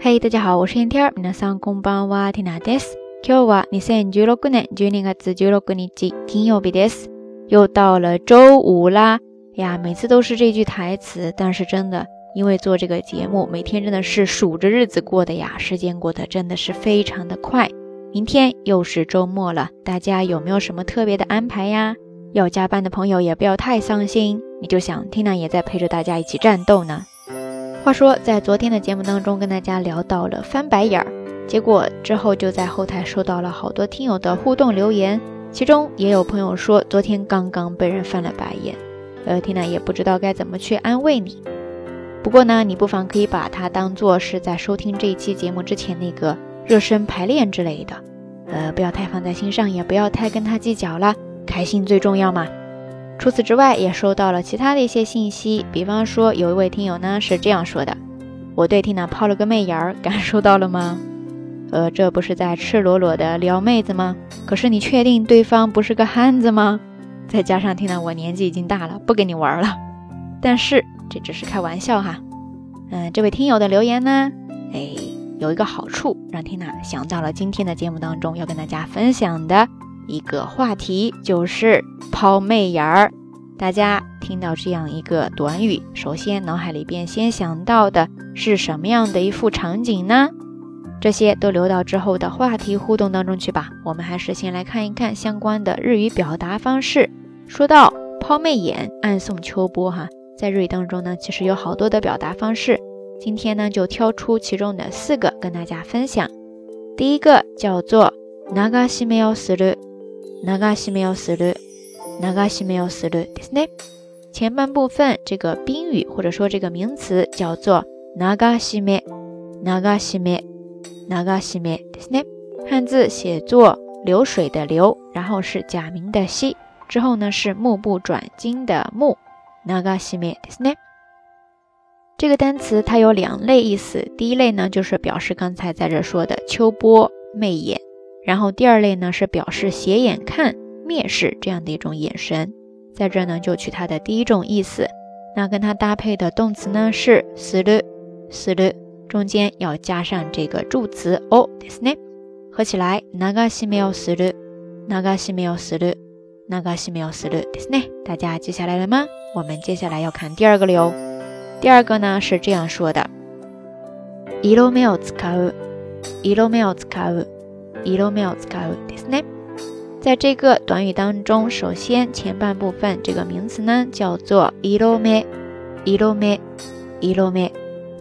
嗨，大家好，我是 Tina。皆さんこんばんは、Tina です。今日は二千十六年十二月十六日金曜日です。又到了周五啦，呀，每次都是这句台词。但是真的，因为做这个节目，每天真的是数着日子过的呀，时间过得真的是非常的快。明天又是周末了，大家有没有什么特别的安排呀？要加班的朋友也不要太伤心，你就想 Tina 也在陪着大家一起战斗呢。话说，在昨天的节目当中，跟大家聊到了翻白眼儿，结果之后就在后台收到了好多听友的互动留言，其中也有朋友说昨天刚刚被人翻了白眼，呃，天呐，也不知道该怎么去安慰你。不过呢，你不妨可以把它当做是在收听这一期节目之前那个热身排练之类的，呃，不要太放在心上，也不要太跟他计较了，开心最重要嘛。除此之外，也收到了其他的一些信息，比方说，有一位听友呢是这样说的：“我对缇娜抛了个媚眼儿，感受到了吗？呃，这不是在赤裸裸的撩妹子吗？可是你确定对方不是个汉子吗？再加上听到我年纪已经大了，不跟你玩了。但是这只是开玩笑哈。嗯，这位听友的留言呢，哎，有一个好处，让缇娜想到了今天的节目当中要跟大家分享的。”一个话题就是抛媚眼儿，大家听到这样一个短语，首先脑海里边先想到的是什么样的一副场景呢？这些都留到之后的话题互动当中去吧。我们还是先来看一看相关的日语表达方式。说到抛媚眼、暗送秋波，哈，在日语当中呢，其实有好多的表达方式。今天呢，就挑出其中的四个跟大家分享。第一个叫做“ナガシメオス o 哪个西灭死的？哪个西灭死的？ですね。前半部分这个宾语或者说这个名词叫做哪个西灭？哪个西灭？哪个西灭？对不对？汉字写作流水的流，然后是假名的西，之后呢是目不转睛的目。哪个西灭？对不对？这个单词它有两类意思，第一类呢就是表示刚才在这说的秋波媚眼。然后第二类呢是表示斜眼看、蔑视这样的一种眼神，在这呢就取它的第一种意思。那跟它搭配的动词呢是する、する，中间要加上这个助词哦，ですね，合起来哪个是没有する，哪个是没有する，哪个是没有するですね。大家记下来了吗？我们接下来要看第二个了哟。第二个呢是这样说的：いろ没使う、いろ没使う。いろ t をつけるですね。在这个短语当中，首先前半部分这个名词呢叫做いろめ、いろめ、いろめ，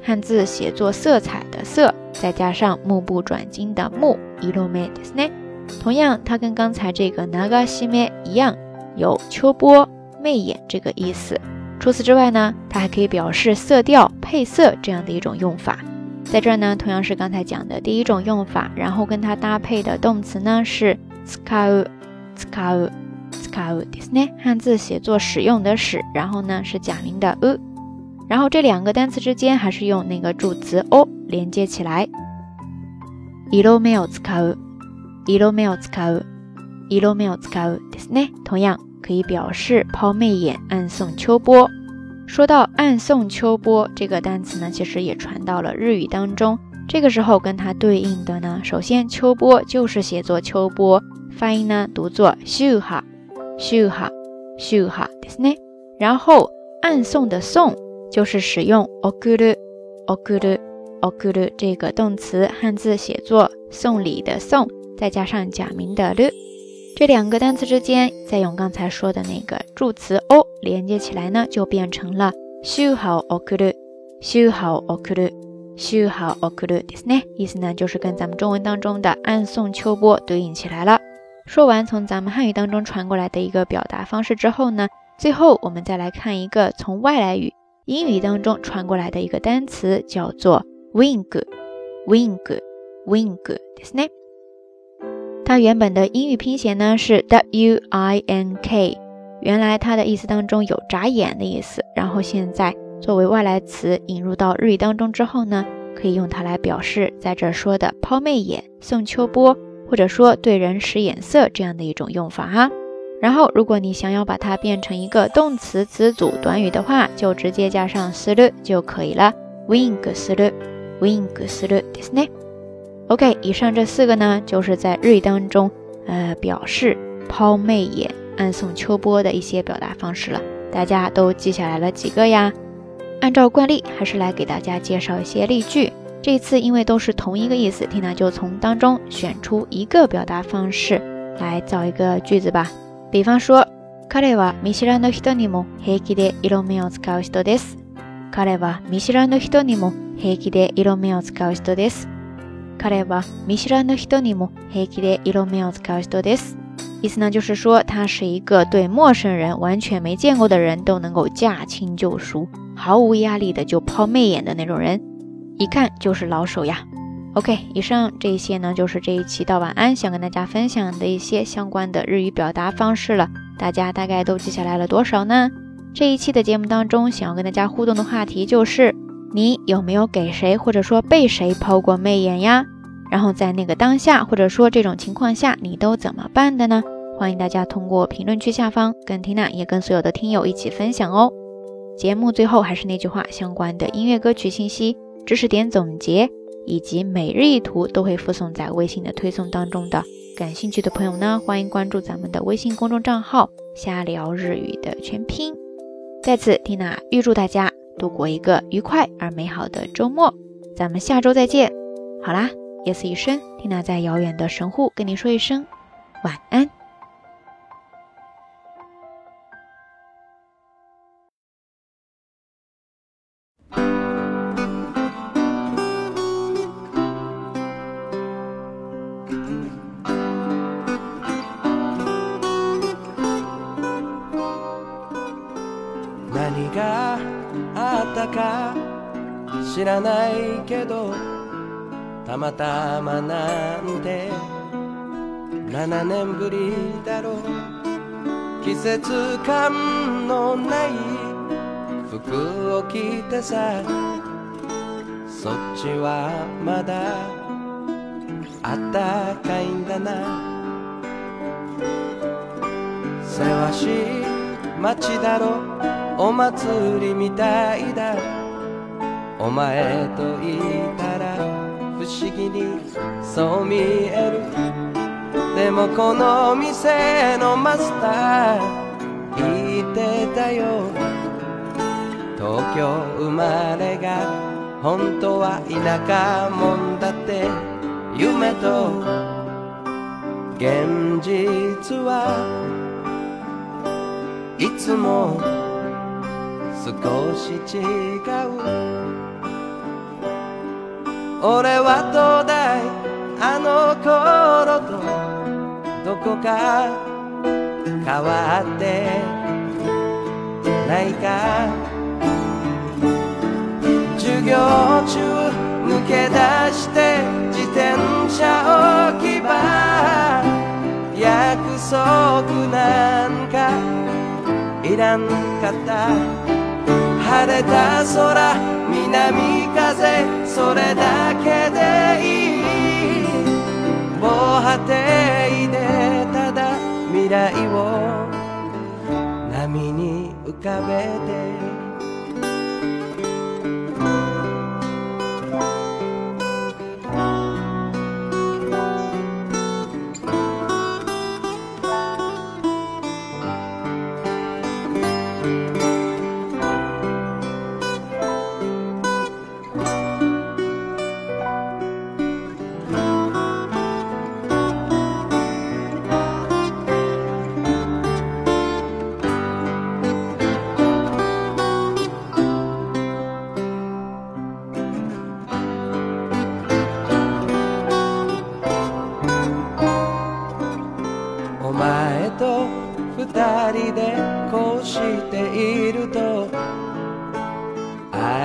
汉字写作“色彩”的色，再加上目不转睛的目，いろめですね。同样，它跟刚才这个 h i しめ一样，有秋波、媚眼这个意思。除此之外呢，它还可以表示色调、配色这样的一种用法。在这儿呢，同样是刚才讲的第一种用法，然后跟它搭配的动词呢是使う、使う、使うですね。汉字写作使用的使，然后呢是假名的う，然后这两个单词之间还是用那个助词 o 连接起来。一目を l カウ、一目を l o ウ、一目をスカウですね。同样可以表示抛媚眼、暗送秋波。说到“暗送秋波”这个单词呢，其实也传到了日语当中。这个时候跟它对应的呢，首先“秋波”就是写作“秋波”，发音呢读作 s 哈 u h a s u h a s u h a ですね。然后“暗送”的“送”就是使用 “okuuokuuokuu” 这个动词，汉字写作“送礼”的“送”，再加上假名的 “u”。这两个单词之间，再用刚才说的那个助词 o 连接起来呢，就变成了修 h o oku s h o oku s h o oku，ですね。意思呢就是跟咱们中文当中的“暗送秋波”对应起来了。说完从咱们汉语当中传过来的一个表达方式之后呢，最后我们再来看一个从外来语英语当中传过来的一个单词，叫做 wink，wink，wink，对不对？它原本的英语拼写呢是 w i n k，原来它的意思当中有眨眼的意思，然后现在作为外来词引入到日语当中之后呢，可以用它来表示在这说的抛媚眼、送秋波，或者说对人使眼色这样的一种用法哈。然后如果你想要把它变成一个动词词组短语的话，就直接加上思路就可以了，wink 思路 w i n k するですね。OK，以上这四个呢，就是在日语当中，呃，表示抛媚眼、暗送秋波的一些表达方式了。大家都记下来了几个呀？按照惯例，还是来给大家介绍一些例句。这一次因为都是同一个意思，Tina 就从当中选出一个表达方式来造一个句子吧。比方说，他把不知名的人们平气地一罗面使う人です。他把不知名的人们平气地一罗面使う人です。これはミシラの人にもヘキレイロ眉を交わしておです。意思呢，就是说他是一个对陌生人完全没见过的人都能够驾轻就熟、毫无压力的就抛媚眼的那种人，一看就是老手呀。OK，以上这些呢，就是这一期到晚安想跟大家分享的一些相关的日语表达方式了。大家大概都记下来了多少呢？这一期的节目当中，想要跟大家互动的话题就是。你有没有给谁或者说被谁抛过媚眼呀？然后在那个当下或者说这种情况下，你都怎么办的呢？欢迎大家通过评论区下方跟缇娜也跟所有的听友一起分享哦。节目最后还是那句话，相关的音乐歌曲信息、知识点总结以及每日一图都会附送在微信的推送当中的。感兴趣的朋友呢，欢迎关注咱们的微信公众账号“瞎聊日语”的全拼。在此，缇娜预祝大家。度过一个愉快而美好的周末，咱们下周再见。好啦，夜色已深，缇娜在遥远的神户跟你说一声晚安。知らないけどたまたまなんて7年ぶりだろう季節感のない服を着てさそっちはまだあったかいんだなせわしい街だろお祭りみたいだお前といたら不思議にそう見えるでもこの店のマスター言ってたよ東京生まれが本当は田舎もんだって夢と現実はいつも少し違う俺はどうだいあの頃とどこか変わってないか授業中抜け出して自転車置き場約束なんかいらんかった晴れた空南風それだけでいい防波堤でただ未来を波に浮かべて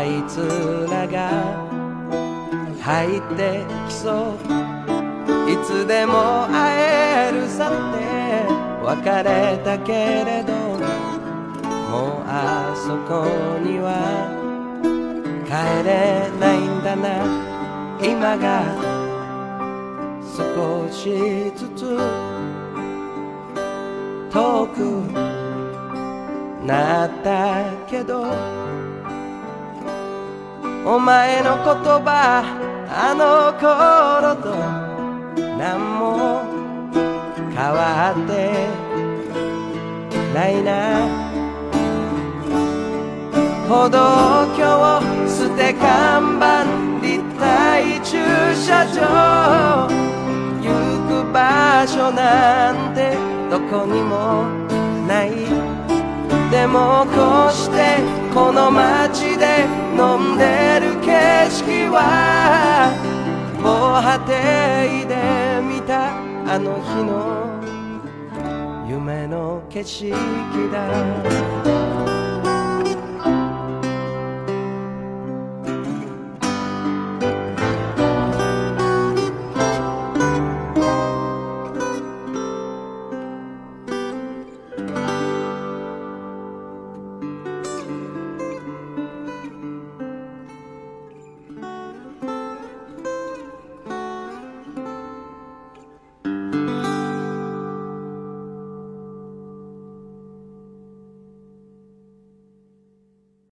あいらが入ってきそういつでも会えるさって別れたけれどもうあそこには帰れないんだな今が少しずつ遠くなったけどお前の言葉あの頃と何も変わってないな歩道橋捨て看板立体駐車場行く場所なんてどこにもないでもこうしてこの街で飲んでる景色は防波堤で見たあの日の夢の景色だ